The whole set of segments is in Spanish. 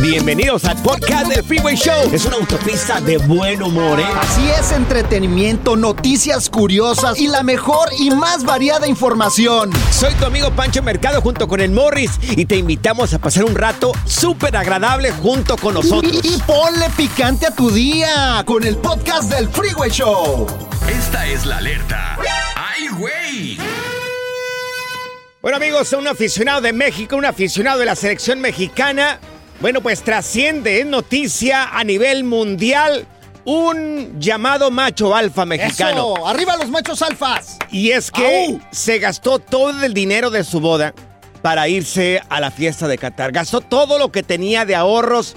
Bienvenidos al podcast del Freeway Show. Es una autopista de buen humor, ¿eh? Así es, entretenimiento, noticias curiosas y la mejor y más variada información. Soy tu amigo Pancho Mercado junto con el Morris y te invitamos a pasar un rato súper agradable junto con nosotros. Y, y ponle picante a tu día con el podcast del Freeway Show. Esta es la alerta. ¡Ay, güey! Bueno, amigos, un aficionado de México, un aficionado de la selección mexicana. Bueno, pues trasciende, es noticia a nivel mundial un llamado macho alfa mexicano. Eso, arriba los machos alfas. Y es que ¡Au! se gastó todo el dinero de su boda para irse a la fiesta de Qatar. Gastó todo lo que tenía de ahorros.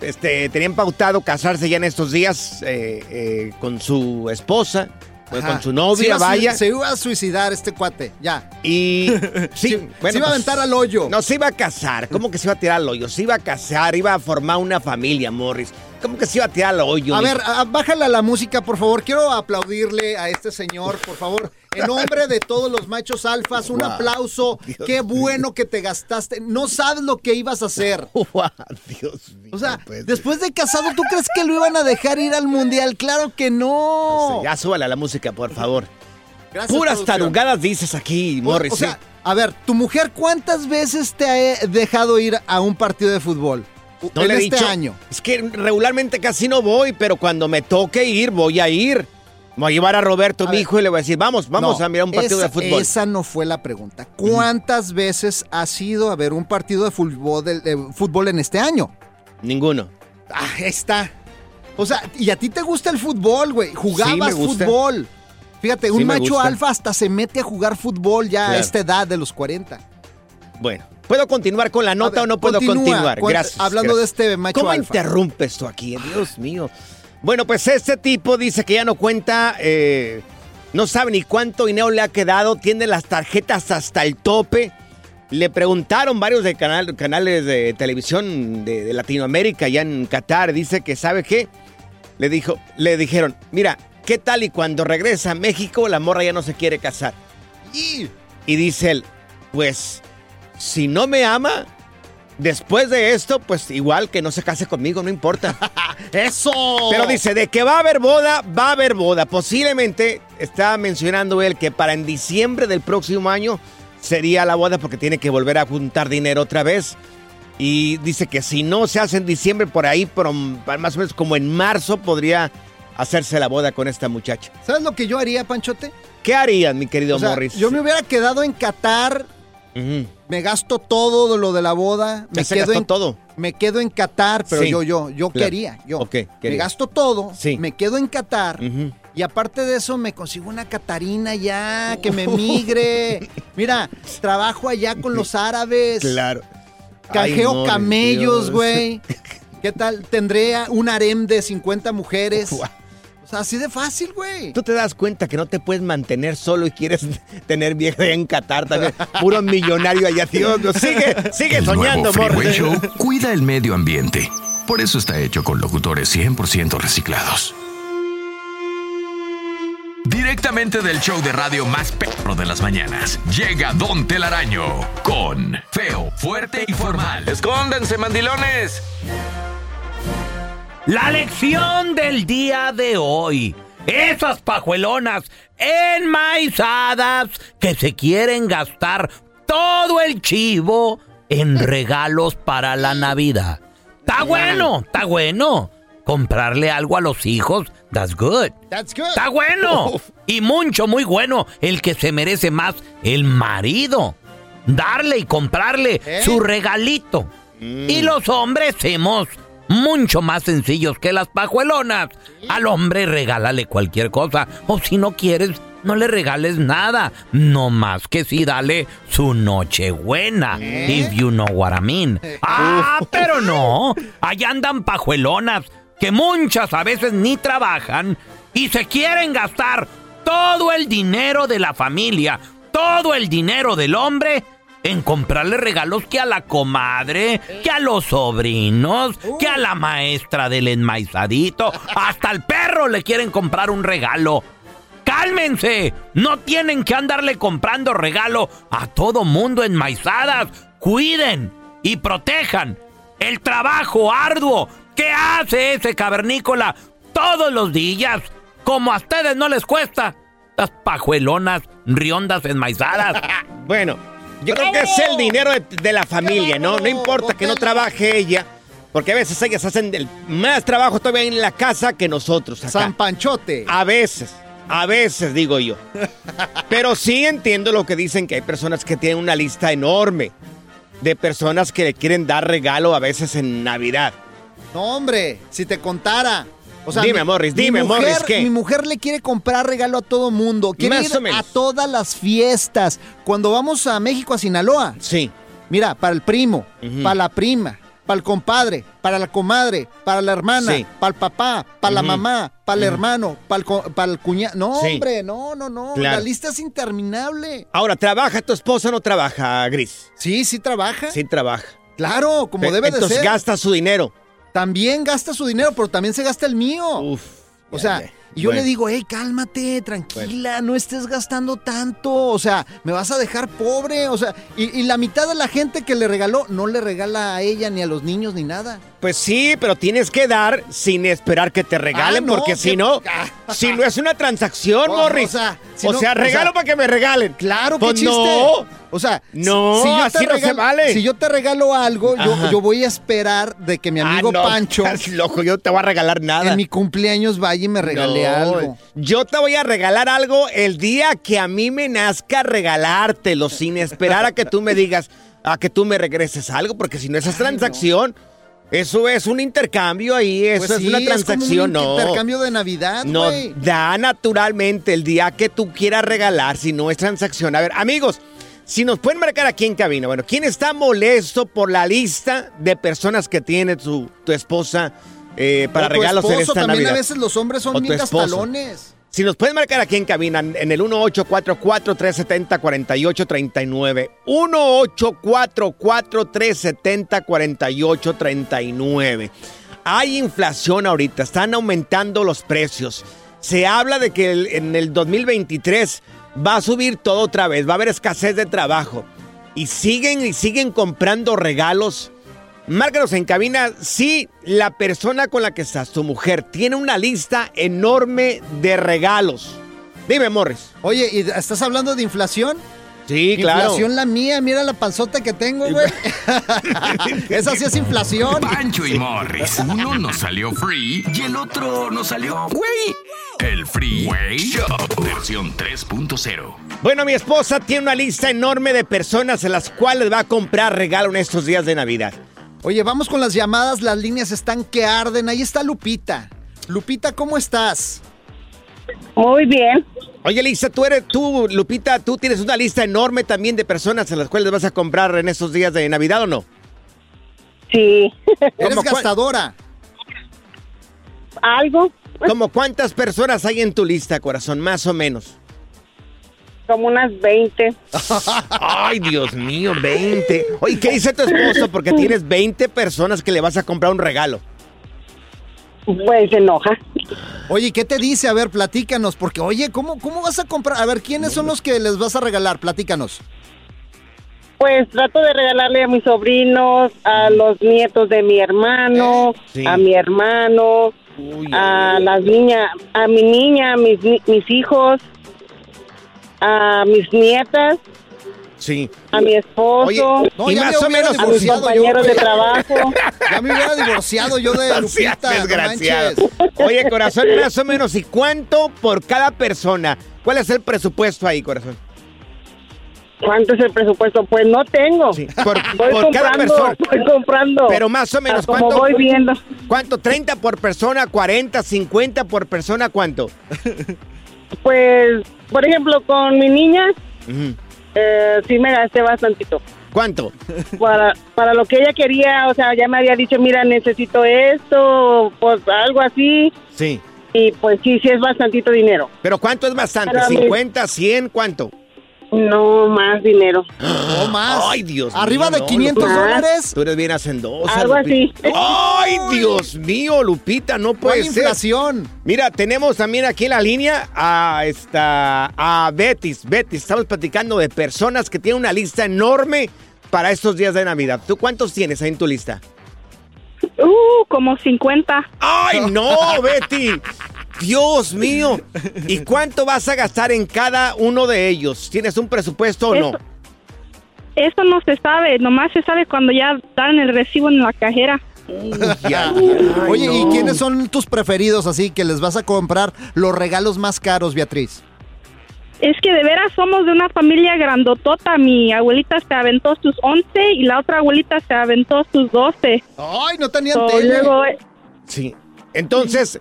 Este, tenían pautado casarse ya en estos días eh, eh, con su esposa, Ajá. con su novia, Se vaya. Se iba a suicidar este cuate, ya. Y sí, Se- bueno, se iba a pues, aventar al hoyo. No, se iba a casar. ¿Cómo que se iba a tirar al hoyo? Se iba a casar, iba a formar una familia, Morris. ¿Cómo que se iba a tirar al hoyo? A ver, a- bájale a la música, por favor. Quiero aplaudirle a este señor, por favor. En nombre de todos los machos alfas, un Wow. aplauso. Dios Qué bueno que te gastaste. No sabes lo que ibas a hacer. Guau, Dios mío. O sea, ser. después de casado, ¿tú crees que lo iban a dejar ir al mundial? Claro que no. Ya súbale a la música, por favor. Gracias, Puras producción. tarugadas dices aquí, Morris. O sea, a ver, tu mujer, ¿cuántas veces te ha dejado ir a un partido de fútbol? No en le he este dicho. año. Es que regularmente casi no voy, pero cuando me toque ir, voy a ir. Voy a llevar a Roberto, A mi ver. hijo, y le voy a decir, vamos, vamos No, a mirar un partido esa, de fútbol. Esa no fue la pregunta. ¿Cuántas veces has ido a ver un partido de fútbol, de- de fútbol en este año? Ninguno. Ah, está. O sea, y a ti te gusta el fútbol, güey. Jugabas gusta. fútbol. Fíjate, Sí un macho alfa hasta se mete a jugar fútbol ya a esta edad de los 40. Bueno, ¿puedo continuar con la nota ver, o no puedo continúa. continuar? Gracias. hablando gracias. de este macho ¿Cómo alfa. interrumpes tú aquí? Dios mío. Bueno, pues este tipo dice que ya no cuenta, eh, no sabe ni cuánto dinero le ha quedado, tiene las tarjetas hasta el tope. Le preguntaron varios de canal- canales de televisión de, Latinoamérica, allá en Qatar, dice que sabe qué. Le dijo, le dijeron, mira, ¿qué tal y cuando regresa a México la morra ya no se quiere casar? Y Y dice él, pues, si no me ama, después de esto, pues igual que no se case conmigo, no importa. ¡Eso! Pero dice, de que va a haber boda, va a haber boda. Posiblemente está mencionando él que para en diciembre del próximo año sería la boda porque tiene que volver a juntar dinero otra vez. Y dice que si no se hace en diciembre, por ahí, por, más o menos como en marzo, podría hacerse la boda con esta muchacha. ¿Sabes lo que yo haría, Panchote? ¿Qué harías, mi querido O sea, Morris? yo me hubiera quedado en Qatar, Ujú. Me gasto todo de lo de la boda, me quedo en todo. Me quedo en Qatar, pero Sí. yo, yo, yo Claro. quería, yo. Ok, Me gasto todo, Sí. me quedo en Qatar. Y aparte de eso, me consigo una Catarina ya, que me migre. Mira, trabajo allá con los árabes. Claro. Canjeo Ay, Morris, camellos, güey. ¿Qué tal? Tendré un harem de 50 mujeres. O sea, así de fácil, güey. Tú te das cuenta que no te puedes mantener solo y quieres tener vieja en Qatar también. Puro millonario allá, mío. Sigue, sigue El soñando, nuevo Freeway. Show cuida el medio ambiente. Por eso está hecho con locutores 100% reciclados. Directamente del show de radio más perro de las mañanas, llega Don Telaraño con Feo, Fuerte y Formal. Escóndanse, mandilones. La lección del día de hoy. Esas pajuelonas enmaizadas que se quieren gastar todo el chivo en regalos para la Navidad. Está bueno, está bueno. Comprarle algo a los hijos, that's good. That's good. Está bueno. Y mucho, muy bueno. El que se merece más, el marido. Darle y comprarle ¿Eh? su regalito. Y los hombres somos mucho más sencillos que las pajuelonas. Al hombre regálale cualquier cosa. O si no quieres, no le regales nada. No más que si dale su nochebuena. If you know what I mean. Ah, pero no. Allá andan pajuelonas que muchas a veces ni trabajan y se quieren gastar todo el dinero de la familia, todo el dinero del hombre en comprarle regalos que a la comadre, que a los sobrinos, que a la maestra del enmaizadito, hasta al perro le quieren comprar un regalo. ¡Cálmense! No tienen que andarle comprando regalo a todo mundo enmaizadas. Cuiden y protejan el trabajo arduo que hace ese cavernícola todos los días. Como a ustedes no les cuesta. Las pajuelonas riondas enmaizadas. Bueno, yo creo que es el dinero de, de la familia, ¿no? No importa que no trabaje ella, porque a veces ellas hacen el- más trabajo todavía en la casa que nosotros acá. San Panchote. A veces, a veces digo yo. Pero sí entiendo lo que dicen que hay personas que tienen una lista enorme de personas que le quieren dar regalo a veces en Navidad. No, hombre, si te contara. O sea, Dime, Morris, dime, mujer, Morris, ¿qué? Mi mujer le quiere comprar regalo a todo mundo. Quiere Más ir a todas las fiestas. Cuando vamos a México, a Sinaloa. Sí. Mira, para el primo, para la prima, para el compadre, para la comadre, para la hermana, Sí. para el papá, para la mamá, para el hermano, para el, co- para el cuñado. No, Sí. hombre, no, no, no. Claro. La lista es interminable. Ahora, ¿trabaja tu esposa o no trabaja, Gris? Sí, sí trabaja. Sí trabaja. Claro, como debe de Entonces ser. gasta su dinero. También gasta su dinero, pero también se gasta el mío. Uf. O ya, sea, ya. y yo Bueno. le digo, hey, cálmate, tranquila, no estés gastando tanto. O sea, me vas a dejar pobre. O sea, y, y la mitad de la gente que le regaló no le regala a ella ni a los niños ni nada. Pues sí, pero tienes que dar sin esperar que te regalen, Ah, no, porque que- si no, Ah. si no es una transacción, Morris. o sea, si o no- sea, o regalo sea, para que me regalen. Claro, qué Pues chiste. no. O sea, si- No, yo así no se vale. Si yo te regalo algo, yo, voy a esperar de que mi amigo Ah, no, Pancho estás loco, yo no te voy a regalar nada. en mi cumpleaños vaya y me regale No, algo. Yo te voy a regalar algo el día que a mí me nazca regalártelo, sin esperar a que tú me digas, a que tú me regreses algo, porque si no, esa es transacción. Eso es un intercambio ahí, eso Pues es sí, una como un transacción, no. intercambio de Navidad, No, da naturalmente el día que tú quieras regalar, si no es transacción. A ver, amigos, si nos pueden marcar aquí en cabina, bueno, ¿quién está molesto por la lista de personas que tiene tu, tu esposa eh, para O tu regalos en esposo, esta también Navidad? a veces los hombres son O bien esposo. gastalones. Si nos pueden marcar aquí en cabina en el 1844-370-4839. 1844-370-4839. Hay inflación ahorita, están aumentando los precios. Se habla de que en el 2023 va a subir todo otra vez, va a haber escasez de trabajo. Y siguen y siguen comprando regalos. Márcanos en cabina si la persona con la que estás, tu mujer, tiene una lista enorme de regalos. Dime, Morris. Oye, ¿y estás hablando de inflación? Sí, claro. Inflación la mía, mira la panzota que tengo, güey. Esa sí es inflación. Pancho y Morris. Uno nos salió free y el otro nos salió güey. El Freeway Show versión 3.0. Bueno, mi esposa tiene una lista enorme de personas a las cuales va a comprar regalo en estos días de Navidad. Oye, vamos con las llamadas, las líneas están que arden. Ahí está Lupita. Lupita, ¿cómo estás? Muy bien. Oye, Lisa, tú eres, tú, Lupita, tú tienes una lista enorme también de personas a las cuales vas a comprar en estos días de Navidad o no? Sí. Eres ¿Cómo gastadora. Algo. ¿Como cuántas personas hay en tu lista, corazón? Más o menos. Como unas 20. Ay, Dios mío, 20. Oye, ¿qué dice tu esposo? Porque tienes 20 personas que le vas a comprar un regalo. Pues se enoja. Oye, ¿qué te dice? A ver, platícanos, porque oye, ¿cómo, ¿cómo vas a comprar? A ver, ¿quiénes son los que les vas a regalar? Platícanos. Pues trato de regalarle a mis sobrinos, a los nietos de mi hermano, Sí. a mi hermano, a las niñas, a mi niña, a mis, ni- mis hijos, a mis nietas, Sí. a mi esposo, Oye, No, y ya me más o hubiera menos a mis divorciado yo, compañeros de trabajo. Ya me hubiera divorciado yo de No Lupita, no desgraciado. manches. Oye, corazón, más o menos, ¿y cuánto por cada persona? ¿Cuál es el presupuesto ahí, corazón? ¿Cuánto es el presupuesto? Pues no tengo. Sí, por, Voy por cada persona. voy comprando. Pero más o menos, a como ¿cuánto? voy viendo. ¿Cuánto? ¿30 por persona? ¿40? ¿50 por persona? ¿Cuánto? Pues, por ejemplo, con mi niña, eh, sí me gasté bastantito. ¿Cuánto? Para, para lo que ella quería, o sea, ya me había dicho, mira, necesito esto, pues algo así. Sí. Y pues sí, sí es bastantito dinero. ¿Pero cuánto es bastante? Para mí- ¿50, 100? ¿Cuánto? No, más dinero. No más. Ay, Dios Arriba mío, de no, 500 Lupita. dólares. Tú eres bien hacendosa, Algo Lupita. así. ¡Ay, Dios mío, Lupita! No puede ¿Cuál ser. inflación? Mira, tenemos también aquí en la línea a esta a Betis. Betis, estamos platicando de personas que tienen una lista enorme para estos días de Navidad. ¿Tú cuántos tienes ahí en tu lista? Uh, como 50. ¡Ay, no, Betty! Dios mío. ¿Y cuánto vas a gastar en cada uno de ellos? ¿Tienes un presupuesto o no? Eso- Eso no se sabe, nomás se sabe cuando ya dan el recibo en la cajera. Ya, ya, ay, Oye, ¿y quiénes son tus preferidos así que les vas a comprar los regalos más caros, Beatriz? Es que de veras somos de una familia grandotota. Mi abuelita se aventó sus 11 y la otra abuelita se aventó sus 12. Ay, no tenían So, tele. luego, Sí. Entonces,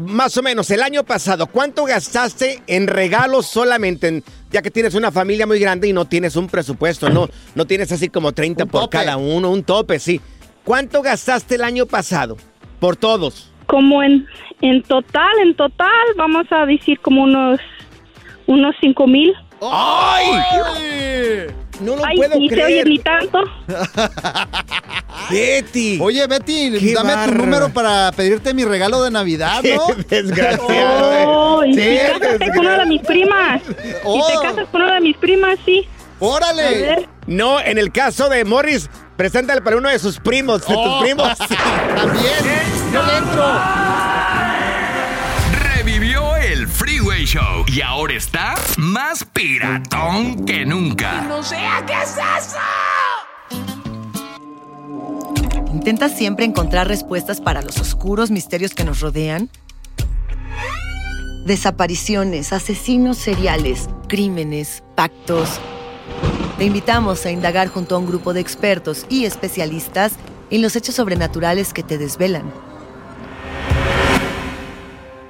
más o menos, el año pasado, ¿cuánto gastaste en regalos solamente? en- ya que tienes una familia muy grande y no tienes un presupuesto, no, no tienes así como 30 Un por tope. cada uno, un tope, sí. ¿Cuánto gastaste el año pasado? Por todos. como en, en total, en total, vamos a decir como unos, unos 5 mil. ¡Ay! No lo Ay, puedo ni se oye creer. ni tanto. Betty. Oye, Betty, Qué dame tu número para pedirte mi regalo de Navidad, Qué ¿no? desgraciado. eh. Oh, y Sí, te casaste con una de mis primas. Oh. Si te casas con una de mis primas, sí. A ¡Órale! ver. No, en el caso de Morris, preséntale para uno de sus primos, de tus Oh. primos. También. Yo le entro. Show y ahora está más piratón que nunca. ¿Intentas siempre encontrar respuestas para los oscuros misterios que nos rodean? Desapariciones, asesinos seriales, crímenes, pactos. Te invitamos a indagar junto a un grupo de expertos y especialistas en los hechos sobrenaturales que te desvelan.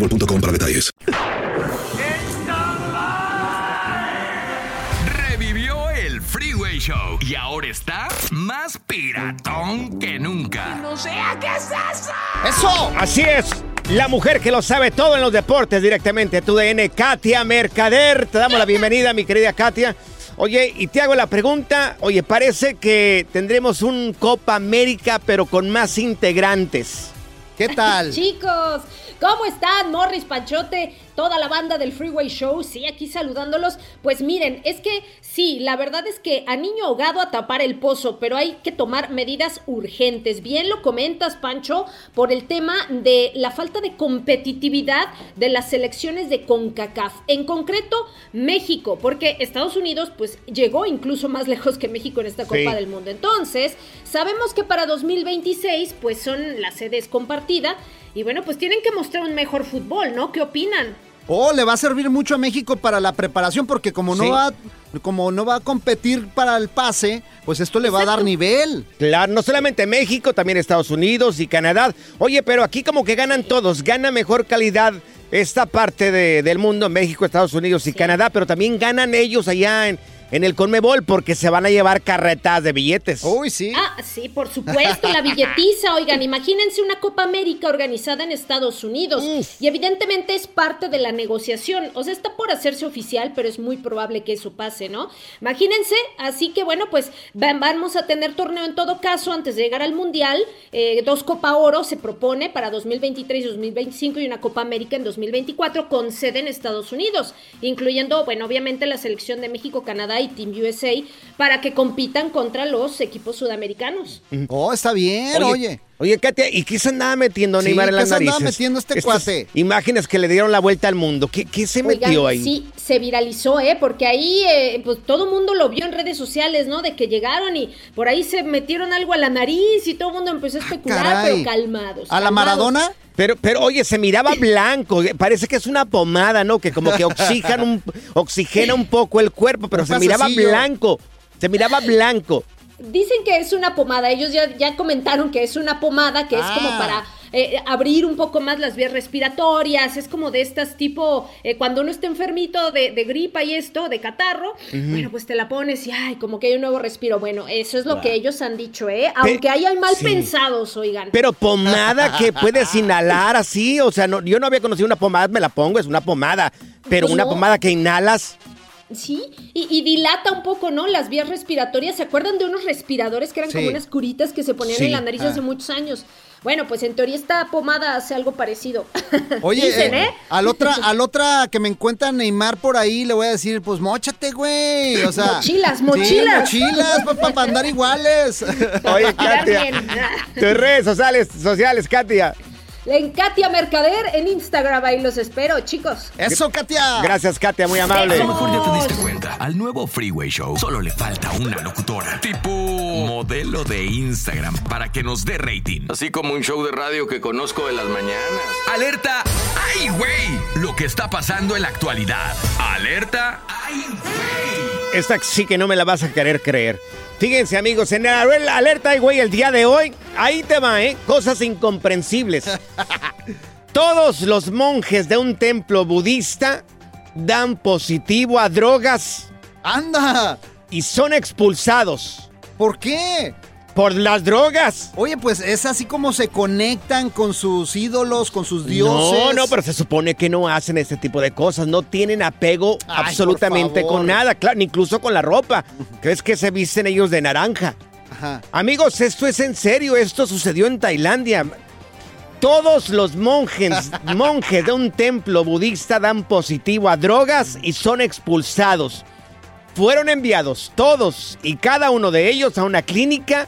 boostmobile.com para detalles. Revivió el Freeway Show y ahora está más piratón que nunca. No sé qué es eso. Eso. Así es. La mujer que lo sabe todo en los deportes directamente a tu DN, Katia Mercader. Te damos la bienvenida, mi querida Katia. Oye, y te hago la pregunta. Oye, parece que tendremos un Copa América, pero con más integrantes. ¿Qué tal? Chicos, ¿cómo están? Morris Panchote, toda la banda del Freeway Show, sí, aquí saludándolos. Pues miren, es que sí, la verdad es que a niño ahogado a tapar el pozo, pero hay que tomar medidas urgentes. Bien lo comentas, Pancho, por el tema de la falta de competitividad de las selecciones de CONCACAF. En concreto, México, porque Estados Unidos pues llegó incluso más lejos que México en esta Copa Sí. del Mundo. Entonces, sabemos que para 2026 pues son las sedes compartida y bueno, pues tienen que mostrar un mejor fútbol, ¿no? ¿Qué opinan? Oh, le va a servir mucho a México para la preparación porque como no Sí. va como no va a competir para el pase, pues esto le va a dar nivel. Claro, no solamente México, también Estados Unidos y Canadá. Oye, pero aquí como que ganan todos, gana mejor calidad esta parte de- del mundo, México, Estados Unidos y Canadá, pero también ganan ellos allá en, en el Conmebol porque se van a llevar carretas de billetes. Uy, sí. Ah, sí, por supuesto, la billetiza. Oigan, imagínense una Copa América organizada en Estados Unidos. Y evidentemente es parte de la negociación. O sea, está por hacerse oficial, pero es muy probable que eso pase, ¿no? Imagínense, así que bueno, pues va- vamos a tener torneo en todo caso antes de llegar al Mundial. Eh, dos Copa Oro se propone para 2023 y 2025 y una Copa América en 2024 con sede en Estados Unidos, incluyendo, bueno, obviamente la selección de México, Canadá y Team USA para que compitan contra los equipos sudamericanos. Oh, está bien, oye. Oye, Katia, ¿y qué se andaba metiendo Sí, Neymar en ¿qué las se andaba narices? metiendo este Estas cuate? Imágenes que le dieron la vuelta al mundo. ¿Qué, qué se Oigan, metió ahí? Sí, se viralizó, ¿eh? Porque ahí, eh, pues todo el mundo lo vio en redes sociales, ¿no? De que llegaron y por ahí se metieron algo a la nariz y todo el mundo empezó a especular, Ah, caray. pero calmados. ¿A la. Maradona? Pero, pero oye, se miraba blanco, parece que es una pomada, ¿no? Que como que oxigena un, oxigena un poco el cuerpo, pero se miraba blanco, se miraba blanco. Dicen que es una pomada, ellos ya, ya comentaron que es una pomada que es como Ah. para eh, abrir un poco más las vías respiratorias, es como de estas tipo, eh, cuando uno está enfermito de, de gripa y esto, de catarro, bueno, pues te la pones y ay, como que hay un nuevo respiro. Bueno, eso es lo Wow. que ellos han dicho, ¿eh? Aunque hayan mal sí. pensados, oigan. Pero pomada que puedes inhalar así, o sea, no, yo no había conocido una pomada, me la pongo, es una pomada, pero Pues una no. pomada que inhalas. Sí, y, y dilata un poco, ¿no? Las vías respiratorias. ¿Se acuerdan de unos respiradores que eran Sí. como unas curitas que se ponían Sí. en la nariz Ah. hace muchos años? Bueno, pues en teoría esta pomada hace algo parecido. Oye, Dicen, eh, ¿eh? al otra, al otra que me encuentra Neymar por ahí, le voy a decir, pues móchate, güey. O sea, Mochilas, sí, mochilas. mochilas, para andar iguales. Oye, Katia, tus redes sociales, sociales, Katia. En Katia Mercader en Instagram, ahí los espero, chicos. Eso, Katia. Gracias, Katia, muy amable. A lo mejor ya te diste cuenta. Al nuevo Freeway Show solo le falta una locutora. Tipo modelo de Instagram para que nos dé rating. Así como un show de radio que conozco de las mañanas. Alerta. ¡Ay, güey! Lo que está pasando en la actualidad. Alerta. ¡Ay, güey! Esta sí que no me la vas a querer creer. Fíjense, amigos, en el alerta, güey, el día de hoy, ahí te va, ¿eh? Cosas incomprensibles. Todos los monjes de un templo budista dan positivo a drogas. ¡Anda! Y son expulsados. ¿Por qué? Por las drogas. Oye, pues es así como se conectan con sus ídolos, con sus dioses. No, no, pero se supone que no hacen este tipo de cosas. No tienen apego Ay, absolutamente con nada, claro, ni incluso con la ropa. ¿Crees que se visten ellos de naranja? Ajá. Amigos, esto es en serio. Esto sucedió en Tailandia. Todos los monjes, monjes de un templo budista dan positivo a drogas y son expulsados. Fueron enviados todos y cada uno de ellos a una clínica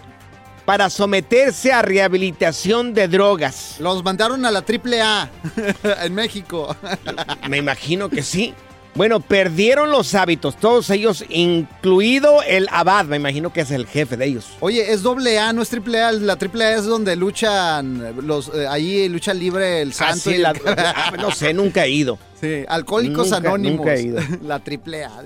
para someterse a rehabilitación de drogas. Los mandaron a la AAA en México. Me imagino que sí. Bueno, perdieron los hábitos, todos ellos, incluido el abad, me imagino que es el jefe de ellos. Oye, es doble A, no es triple A. La triple A es donde luchan los, eh, ahí lucha libre el Ah, santo. sí, y la- ah, no sé, nunca he ido. Sí, Alcohólicos Nunca- Anónimos. nunca he ido. La triple A.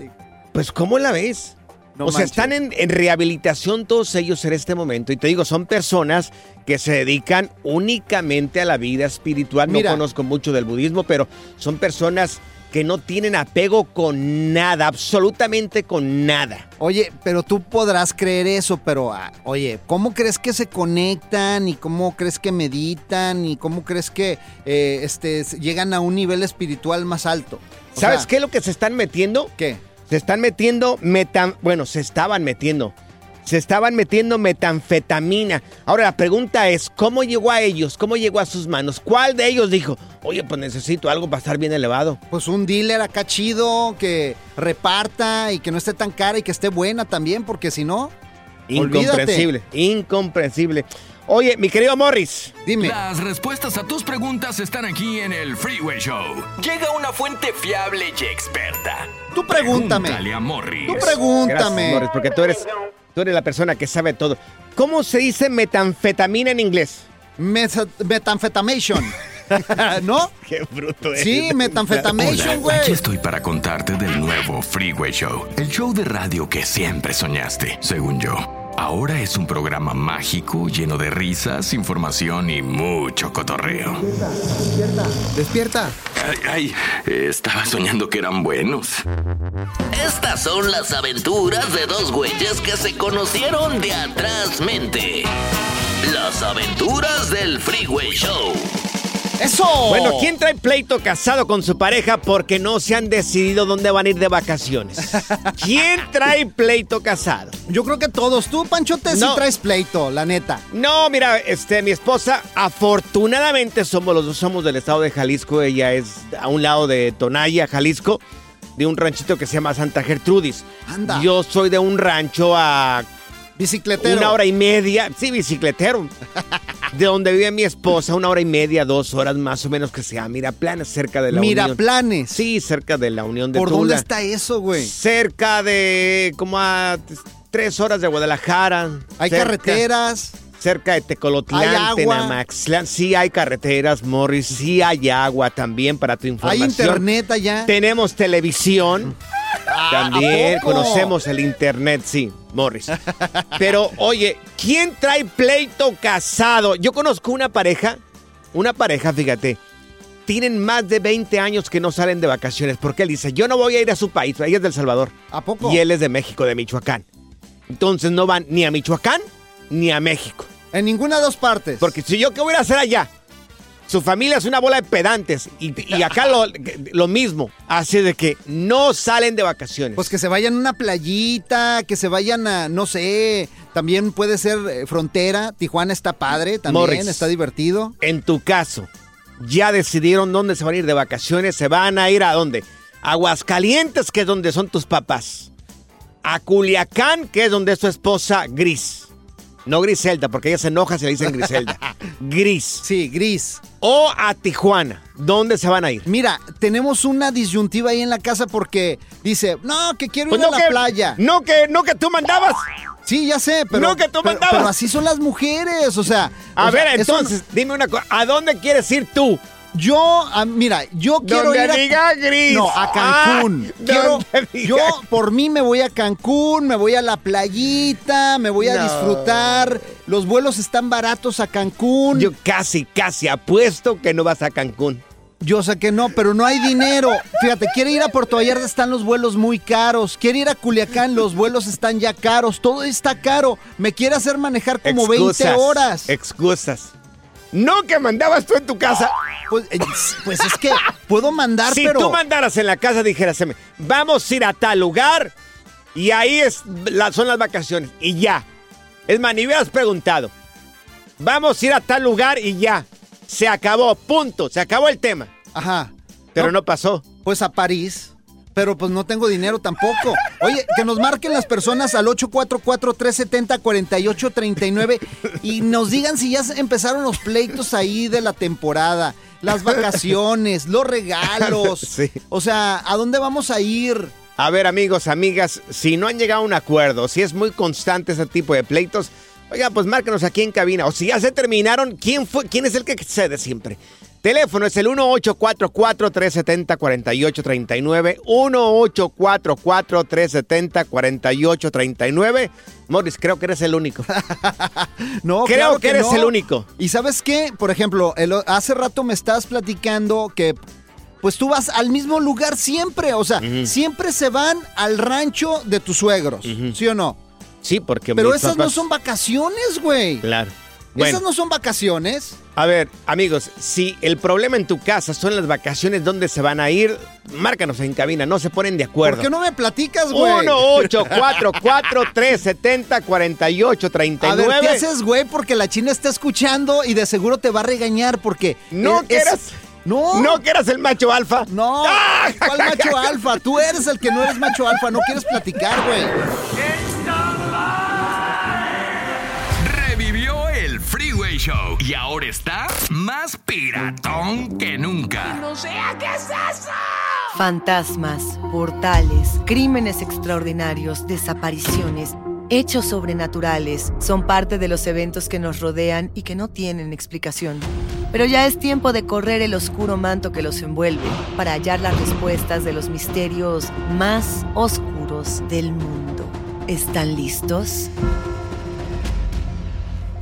Pues, ¿cómo la ves? No o sea, están en, en rehabilitación todos ellos en este momento. Y te digo, son personas que se dedican únicamente a la vida espiritual. Mira. No conozco mucho del budismo, pero son personas que no tienen apego con nada, absolutamente con nada. Oye, pero tú podrás creer eso, pero ah, oye, ¿cómo crees que se conectan y cómo crees que meditan y cómo crees que eh, este, llegan a un nivel espiritual más alto? O ¿Sabes sea, qué es lo que se están metiendo? ¿Qué? Se están metiendo metan... Bueno, se estaban metiendo. Se estaban metiendo metanfetamina. Ahora la pregunta es, ¿cómo llegó a ellos? ¿Cómo llegó a sus manos? ¿Cuál de ellos dijo, oye, pues necesito algo para estar bien elevado? Pues un dealer acá chido que reparta y que no esté tan cara y que esté buena también, porque si no, Incomprensible, incomprensible. Oye, mi querido Morris. Dime. Las respuestas a tus preguntas están aquí en el Freeway Show. Llega una fuente fiable y experta. Tú pregúntame. Pregúntale a Morris. Tú pregúntame. Gracias, Morris, porque tú eres, tú eres la persona que sabe todo. ¿Cómo se dice metanfetamina en inglés? Meta- metanfetamation. ¿No? Qué bruto Sí, metanfetamation, Hola, güey. aquí estoy para contarte del nuevo Freeway Show, el show de radio que siempre soñaste, según yo. Ahora es un programa mágico lleno de risas, información y mucho cotorreo. Despierta. Ay, ay, estaba soñando que eran buenos. Estas son las aventuras de dos güeyes que se conocieron de atrás mente. Las aventuras del Freeway Show. ¡Eso! Bueno, ¿quién trae pleito casado con su pareja porque no se han decidido dónde van a ir de vacaciones? ¿Quién trae pleito casado? Yo creo que todos. Tú, Panchote, sí No. traes pleito, la neta. No, mira, este, mi esposa, afortunadamente somos los dos somos del estado de Jalisco. Ella es a un lado de Tonaya, Jalisco, de un ranchito que se llama Santa Gertrudis. Anda. Yo soy de un rancho a Bicicletero. una hora y media, sí, bicicletero. De donde vive mi esposa, una hora y media, dos horas más o menos que sea Miraplanes, cerca de la Unión. Miraplanes. Sí, cerca de la Unión de ¿Por Tula. dónde está eso, güey? Cerca de como a tres horas de Guadalajara. Hay cerca- carreteras. Cerca de Tecolotlán, Hay. Tenamaxlán. Sí hay carreteras, Morris. Sí hay agua también para tu Hay información. internet allá. Tenemos televisión. También ¿a poco? conocemos el internet, sí, Morris. Pero, oye, ¿quién trae pleito casado? Yo conozco una pareja, una pareja, fíjate, tienen más de 20 años que no salen de vacaciones, porque él dice, yo no voy a ir a su país, ella es del Salvador. ¿A poco? Y él es de México, de Michoacán. Entonces no van ni a Michoacán ni a México. En ninguna de dos partes. Porque si yo, ¿qué voy a hacer allá? Su familia es una bola de pedantes y, y acá lo, lo mismo. Así de que no salen de vacaciones. Pues que se vayan a una playita, que se vayan a, no sé, también puede ser eh, frontera. Tijuana está padre, también Morris. está divertido. En tu caso, ya decidieron dónde se van a ir de vacaciones. Se van a ir a dónde? Aguascalientes, que es donde son tus papás. A Culiacán, que es donde es tu esposa Gris. No Griselda, porque ella se enoja si le dicen Griselda. Gris. Sí, Gris. O a Tijuana. ¿Dónde se van a ir? Mira, tenemos una disyuntiva ahí en la casa porque dice, no, que quiero Pues ir no a la que- playa. No que, no que tú mandabas. Sí, ya sé, pero. No, que tú mandabas. Pero así son las mujeres, o sea. A sea, ver, no- entonces, dime una cosa. ¿A dónde quieres ir tú? Yo, ah, mira, yo quiero Donde ir a... diga Gris. No, a Cancún. Ah, Quiero- donde diga- yo, por mí, me voy a Cancún, me voy a la playita, me voy a No. disfrutar. Los vuelos están baratos a Cancún. Yo casi, casi apuesto que no vas a Cancún. Yo sé que no, pero no hay dinero. Fíjate, quiere ir a Puerto Vallarta, están los vuelos muy caros. Quiere ir a Culiacán, los vuelos están ya caros. Todo está caro. Me quiere hacer manejar como 20 horas. Excusas. No que mandabas tú en tu casa. Pues, eh, pues es que puedo mandar, si pero... tú mandaras en la casa, dijeras, vamos a ir a tal lugar y ahí es, la- son las vacaciones y ya. Es más, ni hubieras preguntado. Vamos a ir a tal lugar y ya. Se acabó, punto. Se acabó el tema. Ajá. Pero no, pasó. Pues a París. Pero pues no tengo dinero tampoco. Oye, que nos marquen las personas al 844-370-4839 y nos digan si ya empezaron los pleitos ahí de la temporada, las vacaciones, los regalos. Sí. O sea, ¿a dónde vamos a ir? A ver, amigos, amigas, si no han llegado a un acuerdo, si es muy constante ese tipo de pleitos, oiga, pues márquenos aquí en cabina. O si ya se terminaron, ¿quién fue? ¿Quién es el que cede siempre? Teléfono es el 1844-370-4839. 1844-370-4839. Morris, creo que eres el único. No, Creo claro que eres no. el único. Y sabes qué, por ejemplo, el- hace rato me estabas platicando que pues tú vas al mismo lugar siempre, o sea, siempre se van al rancho de tus suegros, ¿sí o no? Sí, porque Pero esas no son vacaciones, güey. Claro. Bueno. Esas no son vacaciones. A ver, amigos, si el problema en tu casa son las vacaciones, ¿dónde se van a ir? Márcanos en cabina, no se ponen de acuerdo. ¿Por qué no me platicas, güey? 1-844-370-4839. A ver, ¿qué haces, güey? Porque la china está escuchando y de seguro te va a regañar porque... No es- que eras- No. ¿No que eras el macho alfa? No. ¿Cuál macho alfa? Tú eres el que no eres macho alfa. No quieres platicar, güey. Show y ahora está más piratón que nunca. No sé qué es eso. Fantasmas, portales, crímenes extraordinarios, desapariciones, hechos sobrenaturales son parte de los eventos que nos rodean y que no tienen explicación. Pero ya es tiempo de correr el oscuro manto que los envuelve para hallar las respuestas de los misterios más oscuros del mundo. ¿Están listos?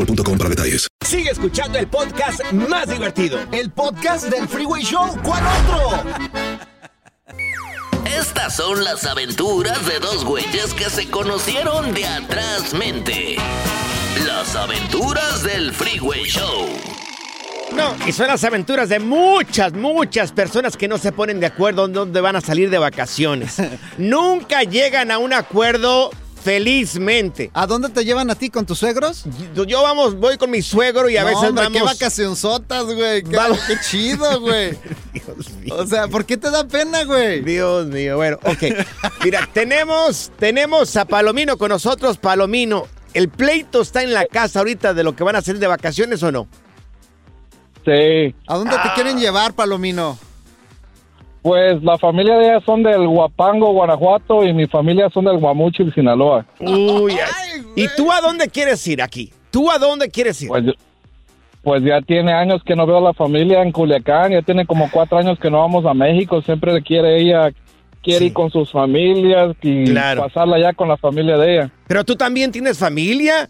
boostmobile.com para detalles. Sigue escuchando el podcast más divertido. El podcast del Freeway Show. ¿Cuál otro? Estas son las aventuras de dos güeyes que se conocieron de atrás mente. Las aventuras del Freeway Show. No, y son las aventuras de muchas, muchas personas que no se ponen de acuerdo en dónde van a salir de vacaciones. Nunca llegan a un acuerdo felizmente. ¿A dónde te llevan a ti con tus suegros? Yo, yo vamos, voy con mi suegro y a No, veces hombre, vamos. qué vacacionzotas, güey. Qué, chido, güey. O sea, ¿por qué te da pena, güey? Dios mío, bueno, ok. Mira, tenemos, tenemos a Palomino con nosotros. Palomino, ¿el pleito está en la casa ahorita de lo que van a hacer de vacaciones o no? Sí. ¿A dónde te quieren llevar, Palomino? Pues la familia de ella son del Huapango, Guanajuato, y mi familia son del Guamuchil, Sinaloa. Uy, ay. ¿y tú a dónde quieres ir aquí? ¿Tú a dónde quieres ir? Pues, yo- pues ya tiene años que no veo a la familia en Culiacán, ya tiene como cuatro años que no vamos a México, siempre quiere ella, quiere ir con sus familias y Claro. pasarla ya con la familia de ella. Pero tú también tienes familia.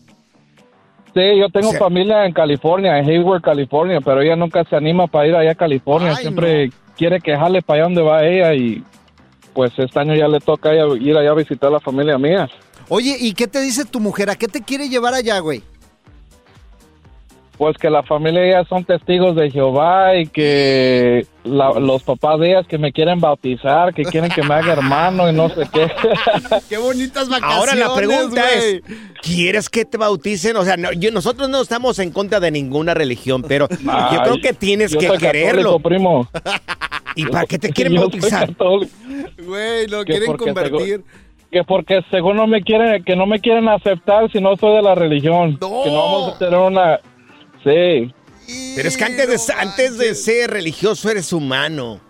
Sí, yo tengo O sea- familia en California, en Hayward, California, pero ella nunca se anima para ir allá a California, siempre quiere que jale para allá donde va ella y pues este año ya le toca ir allá a visitar a la familia mía. Oye, ¿y qué te dice tu mujer? ¿A qué te quiere llevar allá, güey? Pues que la familia de ellas son testigos de Jehová y que la- los papás de ellas que me quieren bautizar, que quieren que me haga hermano y no sé qué. Qué bonitas vacaciones. Ahora la pregunta es, ¿quieres que te bauticen? O sea, no, yo- nosotros no estamos en contra de ninguna religión, pero yo creo que tienes que quererlo. católico, primo. ¿Y para qué te quieren bautizar? Güey, lo Que quieren porque convertir. Que porque según no me quieren, que no me quieren aceptar si no soy de la religión. Que no vamos a tener una... Sí. Pero es que antes de, antes de ser religioso eres humano.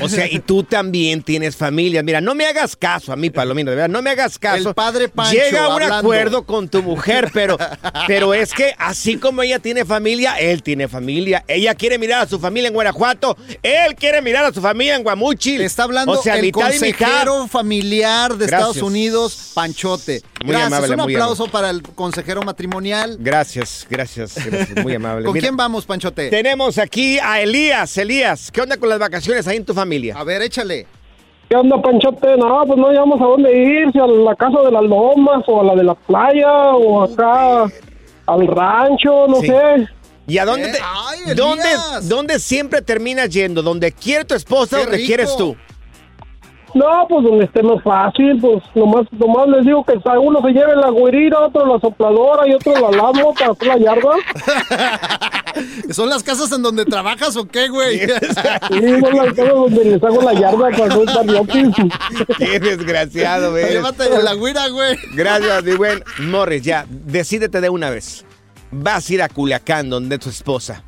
O sea, y tú también tienes familia. Mira, no me hagas caso a mí, Palomino, de verdad, no me hagas caso. El padre Pancho Llega a un hablando. acuerdo con tu mujer, pero, pero es que así como ella tiene familia, él tiene familia. Ella quiere mirar a su familia en Guanajuato, él quiere mirar a su familia en Guamuchil. Está hablando o sea, el mitad y mitad. consejero familiar de Gracias. Estados Unidos, Panchote. Muy gracias, amable, un muy aplauso para el consejero matrimonial. Gracias, gracias, gracias, muy amable. ¿Con Mira, quién vamos, Panchote? Tenemos aquí a Elías. Elías, ¿qué onda con las vacaciones ahí en tu familia? A ver, échale. ¿Qué onda, Panchote? No, pues no sabemos a dónde ir, si a la casa de las lomas o a la de la playa o acá al rancho, no Sí. sé. ¿Y a dónde, Eh, te- ay, dónde, dónde siempre terminas yendo? ¿Donde quiere tu esposa o donde rico. quieres tú? No, pues donde esté más fácil, pues nomás, nomás les digo que a uno se lleve la güerira, otro la sopladora y otro la lamo para hacer la yarda. ¿Son las casas en donde trabajas o qué, güey? Sí, son las casas donde les hago la yarda estar yopis. Qué desgraciado, güey. Llévate de la güira, güey. Gracias, mi buen Morris. Ya, decídete de una vez. ¿Vas a ir a Culiacán, donde tu esposa?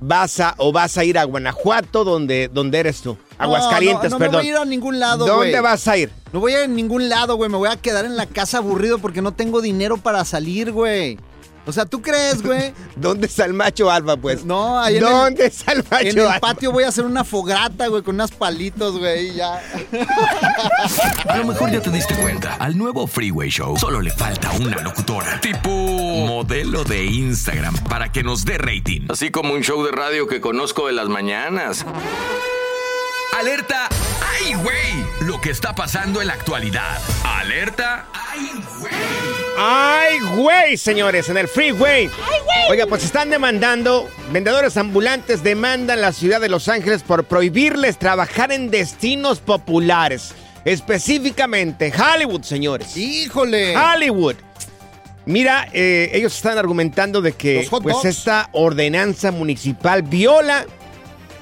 ¿Vas a, o vas a ir a Guanajuato, donde, donde eres tú? Aguascalientes, no, no, no perdón. voy a ir a ningún lado, ¿Dónde vas a ir? No voy a ir a ningún lado, güey. Me voy a quedar en la casa aburrido porque no tengo dinero para salir, güey. O sea, ¿tú crees, güey? ¿Dónde está el macho alfa, pues? No, ahí en ¿Dónde el, está el macho En el alfa? patio voy a hacer una fogata, güey, con unas palitos, güey, y ya. A lo mejor ya te diste cuenta. Al nuevo Freeway Show solo le falta una locutora. Tipo modelo de Instagram para que nos dé rating. Así como un show de radio que conozco de las mañanas. Alerta. ¡Ay, güey! Lo que está pasando en la actualidad. Alerta. ¡Ay, güey! ¡Ay, güey, señores! En el freeway. Oiga, pues están demandando, vendedores ambulantes demandan la ciudad de Los Ángeles por prohibirles trabajar en destinos populares. Específicamente Hollywood, señores. ¡Híjole! Hollywood. Mira, eh, ellos están argumentando de que pues esta ordenanza municipal viola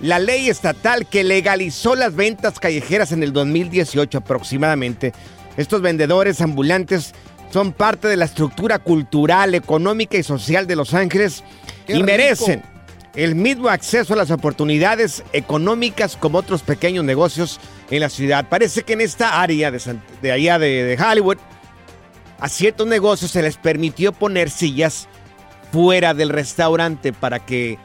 la ley estatal que legalizó las ventas callejeras en el 2018 aproximadamente. Estos vendedores ambulantes son parte de la estructura cultural, económica y social de Los Ángeles ¡Qué y rico! merecen el mismo acceso a las oportunidades económicas como otros pequeños negocios en la ciudad. Parece que en esta área de, allá de, de Hollywood, a ciertos negocios se les permitió poner sillas fuera del restaurante para que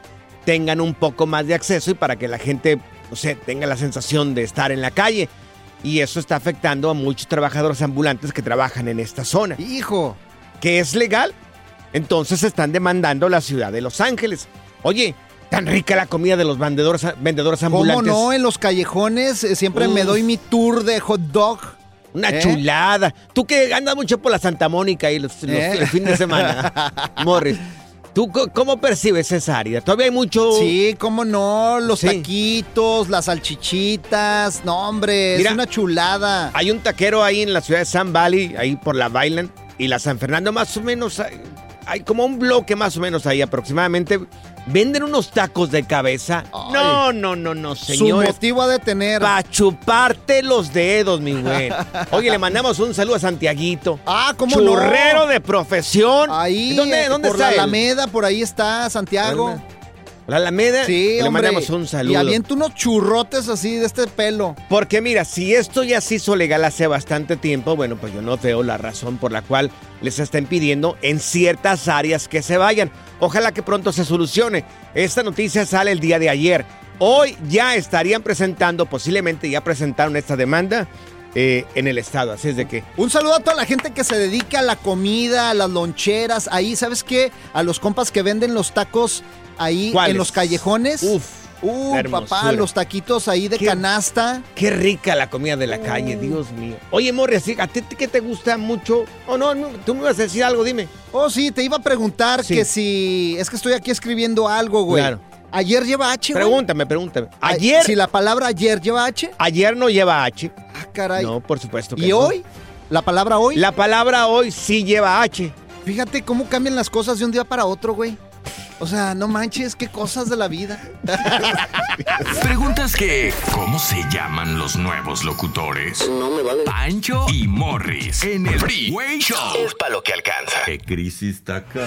tengan un poco más de acceso y para que la gente, no sé, tenga la sensación de estar en la calle. Y eso está afectando a muchos trabajadores ambulantes que trabajan en esta zona. Hijo. Que es legal. Entonces están demandando la ciudad de Los Ángeles. Oye, tan rica la comida de los vendedores, vendedores ¿Cómo ambulantes. no? En los callejones eh, siempre me doy mi tour de hot dog. Una ¿Eh? chulada. Tú que andas mucho por la Santa Mónica y los, los- ¿Eh? de semana, Morris. ¿Tú cómo percibes esa área? Todavía hay mucho... Sí, cómo no, los Sí. taquitos, las salchichitas, no hombre, Mira. es una chulada. Hay un taquero ahí en la ciudad de San Valley, ahí por la Bailan y la San Fernando, más o menos, hay, hay como un bloque más o menos ahí aproximadamente. Venden unos tacos de cabeza. No, no, no, no, Su señores. motivo ha de tener. Para chuparte los dedos, mi güey. Oye, le mandamos un saludo a Santiaguito. Ah, ¿cómo no? Churrero de profesión. Ahí, ¿Dónde, eh, dónde por está la él? Alameda, por ahí está Santiago. La Alameda. Sí, Le hombre. mandamos un saludo. Y avienta unos churrotes así de este pelo. Porque mira, si esto ya se hizo legal hace bastante tiempo, bueno, pues yo no veo la razón por la cual les estén pidiendo en ciertas áreas que se vayan. Ojalá que pronto se solucione. Esta noticia sale el día de ayer. Hoy ya estarían presentando, posiblemente ya presentaron esta demanda eh, en el estado. Así es de que Un saludo a toda la gente que se dedica a la comida, a las loncheras. Ahí, ¿sabes qué? A los compas que venden los tacos ahí ¿Cuáles? en los callejones. Uf, Uh, papá, los taquitos ahí de Qué- canasta. Qué rica la comida de la calle, Dios mío. Oye, Morri, ¿así- ¿a ti qué te gusta mucho? Oh, no, no, tú me vas a decir algo, dime. Oh, sí, te iba a preguntar Sí. que si. Es que estoy aquí escribiendo algo, güey. Claro. Ayer lleva H, güey. Pregúntame, pregúntame. Ay, Ayer, Si la palabra ayer lleva H. ayer no lleva H. Ah, caray. No, por supuesto que ¿Y no. hoy? ¿La palabra hoy? La palabra hoy sí lleva H. Fíjate cómo cambian las cosas de un día para otro, güey. O sea, no manches, qué cosas de la vida. Preguntas que, ¿cómo se llaman los nuevos locutores? No me vale. Pancho y Morris en el Freeway Show. Es para lo que alcanza. ¿Qué crisis está acá?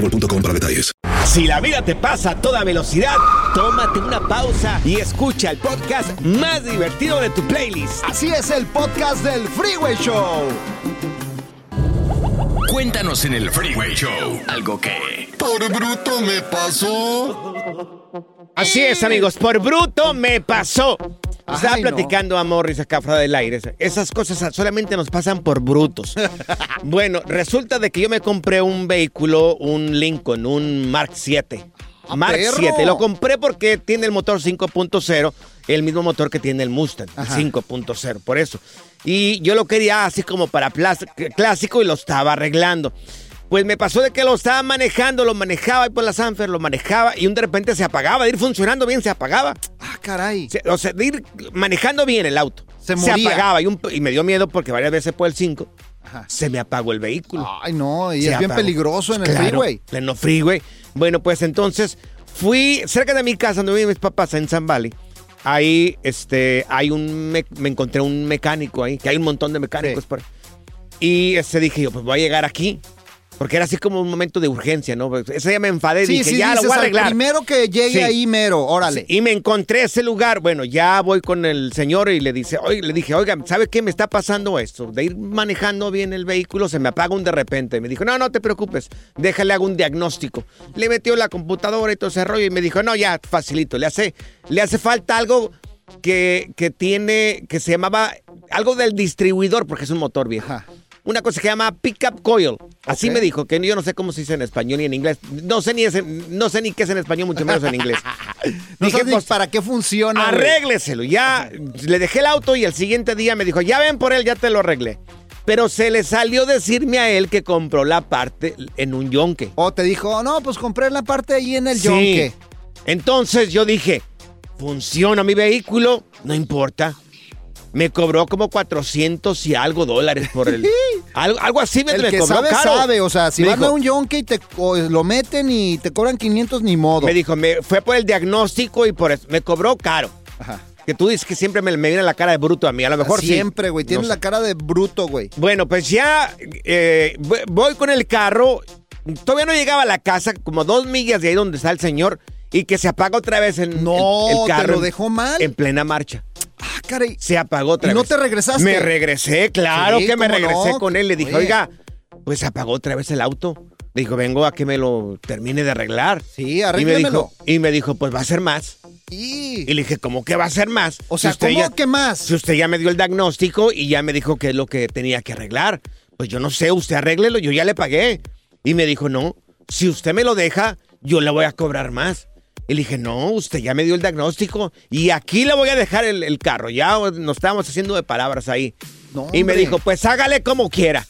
boostmobile.com para detalles. Si la vida te pasa a toda velocidad, tómate una pausa y escucha el podcast más divertido de tu playlist. Así es el podcast del Freeway Show. Cuéntanos en el Freeway Show algo que... Por bruto me pasó. Así es, amigos, por bruto me pasó. Estaba Ay, no. platicando a Morris acá fuera del aire. Esas cosas solamente nos pasan por brutos. bueno, resulta de que yo me compré un vehículo, un Lincoln, un Mark 7. Mark perro! 7. Lo compré porque tiene el motor 5.0, el mismo motor que tiene el Mustang, el Ajá. 5.0, por eso. Y yo lo quería así como para clásico y lo estaba arreglando. Pues me pasó de que lo estaba manejando, lo manejaba ahí por la Sanfer, lo manejaba y un de repente se apagaba, de ir funcionando bien, se apagaba. Ah, caray. Se- o sea, de ir manejando bien el auto. Se moría. apagaba y, un- y me dio miedo porque varias veces por el 5 Ajá. se me apagó el vehículo. Ay, no, y Se es bien peligroso en el Claro, freeway. Pleno freeway. Bueno, pues entonces fui cerca de mi casa donde viven mis papás en San Valley. Ahí este, hay un me, me encontré un mecánico ahí, que hay un montón de mecánicos Sí. por ahí. Y este, dije yo, pues voy a llegar aquí. Porque era así como un momento de urgencia, ¿no? Ese día me enfadé y Sí, dije, sí, ya lo dices, voy a arreglar. primero que llegue Sí. ahí mero, órale. Y me encontré ese lugar. Bueno, ya voy con el señor y le dice, oye, le dije, oiga, ¿sabe qué me está pasando esto? De ir manejando bien el vehículo, se me apaga un de repente. Me dijo, no, no te preocupes, déjale hago un diagnóstico. Le metió la computadora y todo ese rollo y me dijo, no, ya, facilito, le hace, le hace falta algo que, que tiene, que se llamaba algo del distribuidor, porque es un motor viejo. Ajá. Una cosa que se llama pickup coil. Así me dijo, que yo no sé cómo se dice en español ni en inglés. No sé ni, es en- no sé ni qué es en español, mucho menos en inglés. No Dije, pues, para qué funciona. Arrégleselo. Ya le dejé el auto y el siguiente día me dijo, ya ven por él, ya te lo arreglé. Pero se le salió decirme a él que compró la parte en un yonque. O te dijo, no, pues compré la parte ahí en el Sí. yonque. Entonces yo dije, funciona mi vehículo, no importa. Me cobró como 400 y algo dólares por el... algo, algo así me, El me que cobró sabe, caro. sabe. O sea, si Me van dijo- a un yonque y te o lo meten y te cobran 500, ni modo. Me dijo, me fue por el diagnóstico y por eso. Me cobró caro. Ajá. Que tú dices que siempre me, me viene la cara de bruto a mí. A lo mejor sí. Siempre, güey. Tienes No la sé. cara de bruto, güey. Bueno, pues ya eh, voy- con el carro. Todavía no llegaba a la casa, como dos millas de ahí donde está el señor, y que se apaga otra vez en No, el, el ¿te carro. lo dejó mal? En plena marcha. Ah, caray. Se apagó otra ¿Y no te regresaste? Me regresé, claro Sí, que me regresé no. con él. Le dije, Oye. oiga, pues se apagó otra vez el auto. Dijo, vengo a que me lo termine de arreglar. Sí, Y me arréglemelo. dijo, y me dijo, pues va a ser más. Y... Y le dije, ¿cómo que va a ser más? O sea, Si usted ¿cómo ya- que más? Si usted ya me dio el diagnóstico y ya me dijo qué es lo que tenía que arreglar. Pues yo no sé, usted arréglelo, yo ya le pagué. Y me dijo, no, si usted me lo deja, yo le voy a cobrar más. Y le dije, no, usted ya me dio el diagnóstico y aquí le voy a dejar el, el carro. Ya nos estábamos haciendo de palabras ahí. No, y me dijo, pues hágale como quiera.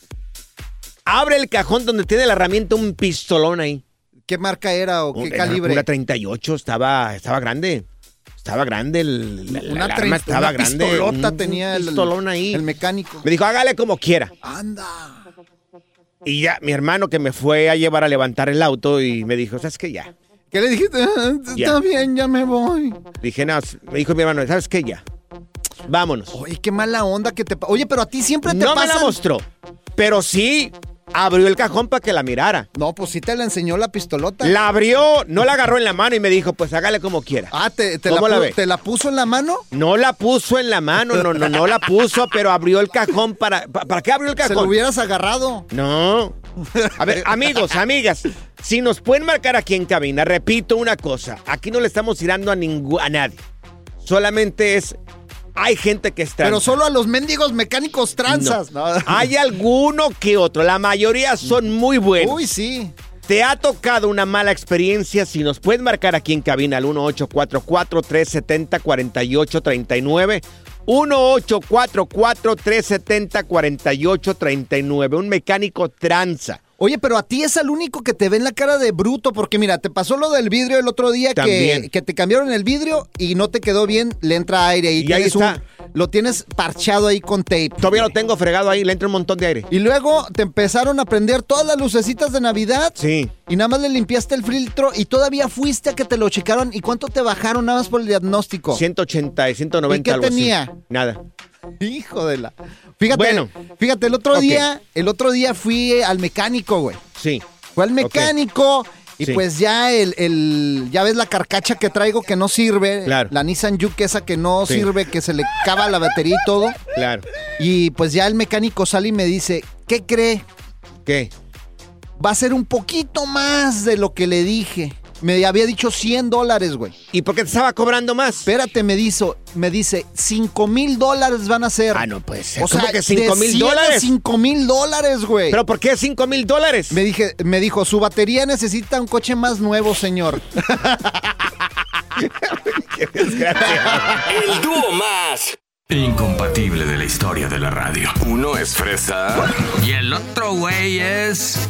Abre el cajón donde tiene la herramienta, un pistolón ahí. ¿Qué marca era o qué calibre? Una 38, estaba, estaba grande. Estaba grande, el, la, la Una alarma trein- estaba una grande. pistolota un tenía el- pistolón ahí. El mecánico. Me dijo, hágale como quiera. Anda. Y ya, mi hermano que me fue a llevar a levantar el auto y me dijo, ¿sabes qué? Ya. ¿Qué le dijiste? Ah, Está Ya. bien, ya me voy. Dije, no, me dijo mi hermano, ¿sabes qué? Ya. Vámonos. Oye, qué mala onda que te... pa- Oye, pero a ti siempre te No me pasan... la mostró, pero sí abrió el cajón para que la mirara. No, pues sí te la enseñó la pistolota. La abrió, no la agarró en la mano y me dijo, pues hágale como quiera. Ah, ¿te, te la, ¿Cómo la pu- ve? ¿te la puso en la mano? No la puso en la mano, no, no, no la puso, pero abrió el cajón para... ¿pa- ¿Para qué abrió el Se cajón? lo hubieras agarrado. No. A ver, amigos, amigas, si nos pueden marcar aquí en cabina, repito una cosa, aquí no le estamos tirando a, a nadie. Solamente es, hay gente que está... Pero solo a los mendigos mecánicos tranzas. No. Hay alguno que otro, la mayoría son muy buenos. Uy, sí. ¿Te ha tocado una mala experiencia? Si nos puedes marcar aquí en cabina al 1844-370-4839. 1844-370-4839. Un mecánico tranza. Oye, pero a ti es el único que te ve en la cara de bruto, porque mira, te pasó lo del vidrio el otro día que, que te cambiaron el vidrio y no te quedó bien, le entra aire y, Y ahí un- está. lo tienes parchado ahí con tape. Todavía lo tengo fregado ahí, le entra un montón de aire. Y luego te empezaron a prender todas las lucecitas de Navidad. Sí. Y nada más le limpiaste el filtro y todavía fuiste a que te lo checaron. ¿Y cuánto te bajaron nada más por el diagnóstico? 180 y 190 ¿Y qué algo así. tenía? Nada. Hijo de la. Fíjate, Bueno. fíjate, el otro día, el otro día fui al mecánico, güey. Sí. Fue al mecánico y Sí. pues ya el, el- ya ves la carcacha que traigo que no sirve. Claro. La Nissan Juke esa que no Sí. sirve, que se le cava la batería y todo. Claro. Y pues ya el mecánico sale y me dice, ¿qué cree? ¿Qué? Va a ser un poquito más de lo que le dije. Me había dicho 100 dólares, güey. ¿Y por qué te estaba cobrando más? Espérate, me dijo, me dice, 5 mil dólares van a ser. Ah, no puede ser. O sea, ¿Cómo que 5 de mil 100 a dólares? 5 mil dólares, güey. ¿Pero por qué 5 mil dólares? Me, dije, me dijo, su batería necesita un coche más nuevo, señor. Qué desgracia. El dúo más Incompatible de la historia de la radio. Uno es fresa Y el otro güey es.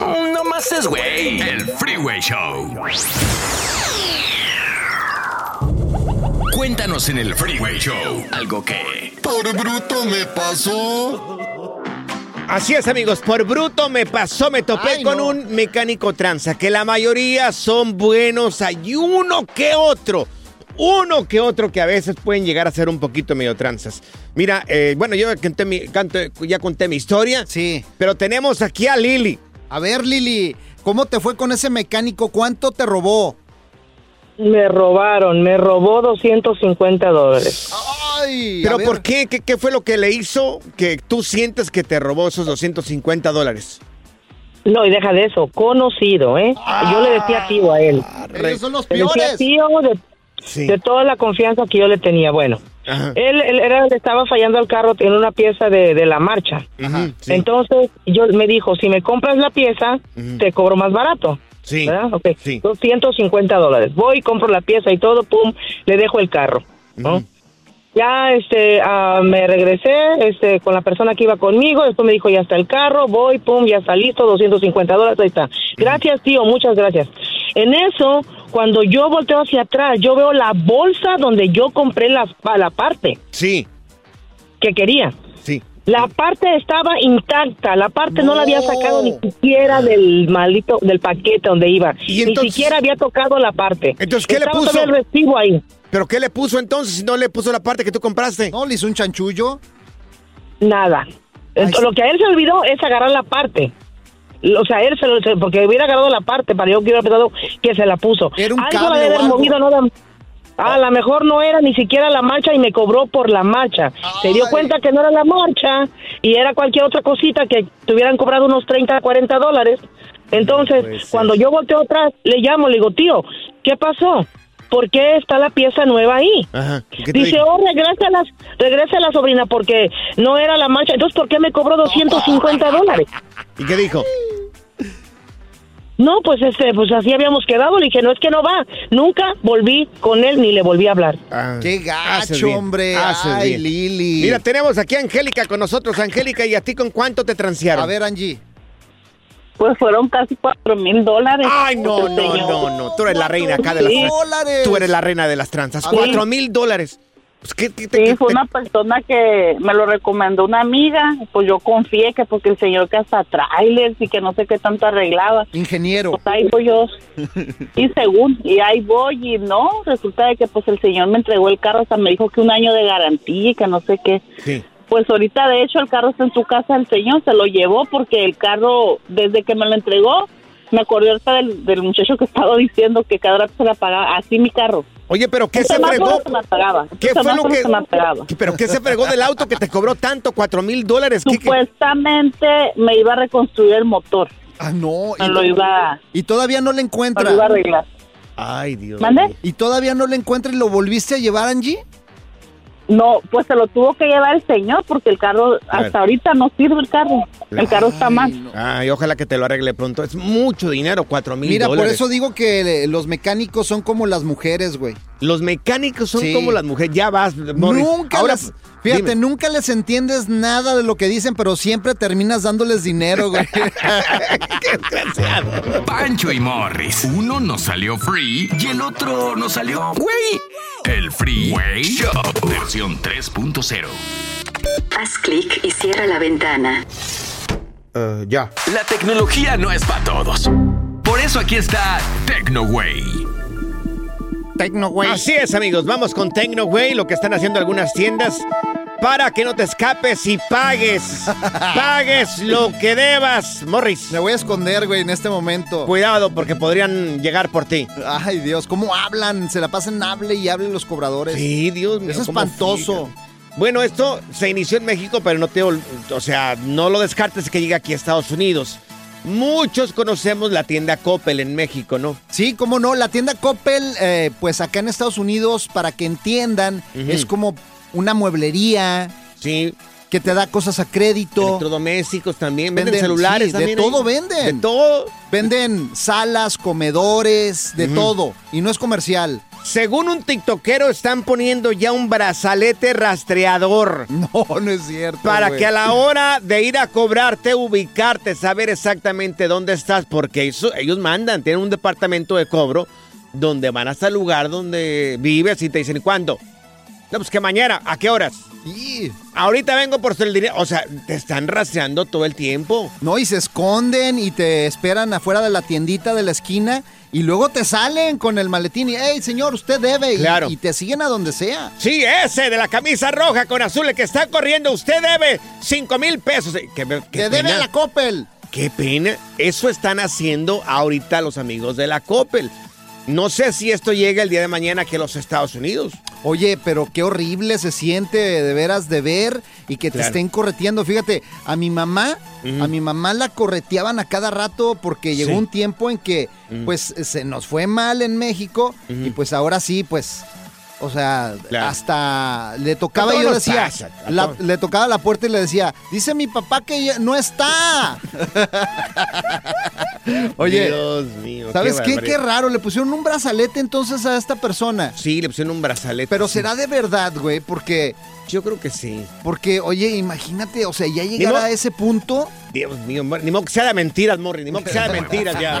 No más es güey. El Freeway Show. Cuéntanos en el Freeway Show algo que. Por bruto me pasó. Así es, amigos. Por bruto me pasó, me topé Ay, con no. un mecánico tranza, que la mayoría son buenos. Hay uno que otro. Uno que otro que a veces pueden llegar a ser un poquito medio tranzas. Mira, eh, bueno, yo conté mi- canto- ya conté mi historia. Sí. Pero tenemos aquí a Lili. A ver, Lili, ¿cómo te fue con ese mecánico? ¿Cuánto te robó? Me robaron, me robó 250 dólares. Ay, ¿Pero por qué? qué? qué fue lo que le hizo que tú sientes que te robó esos 250 dólares? No, y deja de eso, conocido, ¿eh? Yo le decía tío a él. Ellos son los Le decía peores. tío de, Sí. de toda la confianza que yo le tenía. Bueno. Él, él era el que estaba fallando al carro en una pieza de, de la marcha. Sí. Entonces, yo me dijo, si me compras la pieza, te cobro más barato. Sí. ¿Verdad? Ok. Sí. 250 dólares. Voy, compro la pieza y todo, pum, le dejo el carro. Ya este, ah, me regresé este, con la persona que iba conmigo, después me dijo, ya está el carro, voy, pum, ya está listo, 250 dólares, ahí está. Gracias, tío, muchas gracias. En eso, cuando yo volteo hacia atrás, yo veo la bolsa donde yo compré la, la parte Sí, que quería. sí. La parte estaba intacta, la parte no, la había sacado ni siquiera del maldito, del paquete donde iba. ¿Y entonces- Ni siquiera había tocado la parte. Entonces, ¿qué le puso? el recibo ahí. ¿Pero qué le puso entonces si no le puso la parte que tú compraste? No, le hizo un chanchullo. Nada. Entonces, lo que a él se olvidó es agarrar la parte. O sea, él se lo, porque hubiera agarrado la parte para yo que hubiera pensado que se la puso. Era un algo o haber algo. movido, no A lo mejor no era ni siquiera la marcha y me cobró por la marcha. Se dio cuenta que no era la marcha y era cualquier otra cosita que te hubieran cobrado unos 30, 40 dólares. Entonces, cuando yo volteo atrás, le llamo, le digo, tío, ¿qué pasó? ¿Por qué está la pieza nueva ahí? Ajá. ¿y qué Dice, oh, regresa la, regresa la sobrina porque no era la marcha. Entonces, ¿por qué me cobró 250 dólares? ¿Y qué dijo? No, pues este, pues así habíamos quedado. Le dije, no es que no va. Nunca volví con él ni le volví a hablar. Qué Haces gacho, hombre. Ay. Lili. Mira, tenemos aquí a Angélica con nosotros. Angélica, ¿y a ti con cuánto te transearon? A ver, Angie. Pues fueron casi cuatro mil dólares. Ay, no, Este no, señor. no, no. Tú eres la reina acá de las Sí. tranzas. Tú eres la reina de las tranzas. Sí. Cuatro mil dólares. Pues, ¿qué- qué- Sí, qué- fue qué- una persona que me lo recomendó una amiga, pues yo confié que porque el señor que hasta trailers y que no sé qué tanto arreglaba. Ingeniero. Pues ahí voy yo. Y según, y ahí voy y no, resulta de que pues el señor me entregó el carro, hasta me dijo que un año de garantía y que no sé qué. Sí. Pues ahorita de hecho el carro está en su casa, el señor se lo llevó porque el carro, desde que me lo entregó, me acordé ahorita del, del muchacho que estaba diciendo que cada rato se la pagaba, así mi carro. Oye, pero ¿qué se fregó? se me. ¿Qué fue lo que.? se me apagaba. ¿Pero qué se fregó del auto que te cobró tanto? ¿Cuatro mil dólares? Supuestamente me iba a reconstruir el motor. Ah, no. Me lo iba, Y todavía no le me encuentra. lo iba a arreglar. Ay, Dios. ¿Mande? ¿Y todavía no le encuentra y lo volviste a llevar, Angie? No, pues se lo tuvo que llevar el señor porque el carro hasta ahorita no sirve el carro. El carro está mal. Ay, ojalá que te lo arregle pronto. Es mucho dinero, cuatro mil Mira, por eso digo que eh, los mecánicos son como las mujeres, güey. Los mecánicos son Sí. como las mujeres. Ya vas, Morris. Nunca Ahora, les, fíjate, dime. nunca les entiendes nada de lo que dicen, pero siempre terminas dándoles dinero, güey. Pancho y Morris. Uno nos salió free y el otro nos salió güey. El Freeway Show. Versión 3.0. Haz clic y cierra la ventana. Eh, ya. La tecnología no es para todos. Por eso aquí está TecnoWay. Así es, amigos. Vamos con TecnoWay, lo que están haciendo algunas tiendas para que no te escapes y pagues. pagues lo que debas, Morris. Me voy a esconder, güey, en este momento. Cuidado, porque podrían llegar por ti. Ay, Dios, ¿cómo hablan? Se la pasan hable y hable los cobradores. Sí, Dios mío. Es espantoso. Bueno, esto se inició en México, pero no te, o sea, no lo descartes que llegue aquí a Estados Unidos. Muchos conocemos la tienda Coppel en México, ¿no? Sí, cómo no. La tienda Coppel, eh, pues acá en Estados Unidos, para que entiendan, es como una mueblería. Sí. Que te da cosas a crédito. Electrodomésticos también, venden, celulares sí, también De ahí. todo venden. De todo. Venden salas, comedores, de todo. Y no es comercial. Según un tiktokero, están poniendo ya un brazalete rastreador. No, no es cierto. Para que a la hora de ir a cobrarte, ubicarte, saber exactamente dónde estás, porque eso, ellos mandan, tienen un departamento de cobro donde van hasta el lugar donde vives y te dicen, ¿cuándo? No, pues que mañana, ¿a qué horas? Sí. Ahorita vengo por el dinero. O sea, te están rastreando todo el tiempo. No, y se esconden y te esperan afuera de la tiendita de la esquina y luego te salen con el maletín y, hey, señor, usted debe. Y- Claro. Y, te siguen a donde sea. Sí, ese de la camisa roja con azul, el que está corriendo, usted debe 5 mil pesos. Qué, qué Te debe pena. la Coppel. Qué pena. Eso están haciendo ahorita los amigos de la Coppel. No sé si esto llega el día de mañana aquí a los Estados Unidos. Oye, pero qué horrible se siente de veras de ver y que te Claro. estén correteando. Fíjate, a mi mamá, a mi mamá la correteaban a cada rato porque llegó Sí. un tiempo en que pues se nos fue mal en México y pues ahora sí, pues, o sea, Claro. hasta le tocaba y yo decía, la- le tocaba la puerta y le decía, dice mi papá que ya no está. Oye, Dios mío. ¿sabes qué? Qué raro, le pusieron un brazalete entonces a esta persona. Sí, le pusieron un brazalete. Pero sí. será de verdad, güey, porque... Yo creo que sí. Porque, oye, imagínate, o sea, ya llegar mo- a ese punto. Dios mío, ni modo que sea de mentiras, Morri, ni modo que sea de mentiras ya.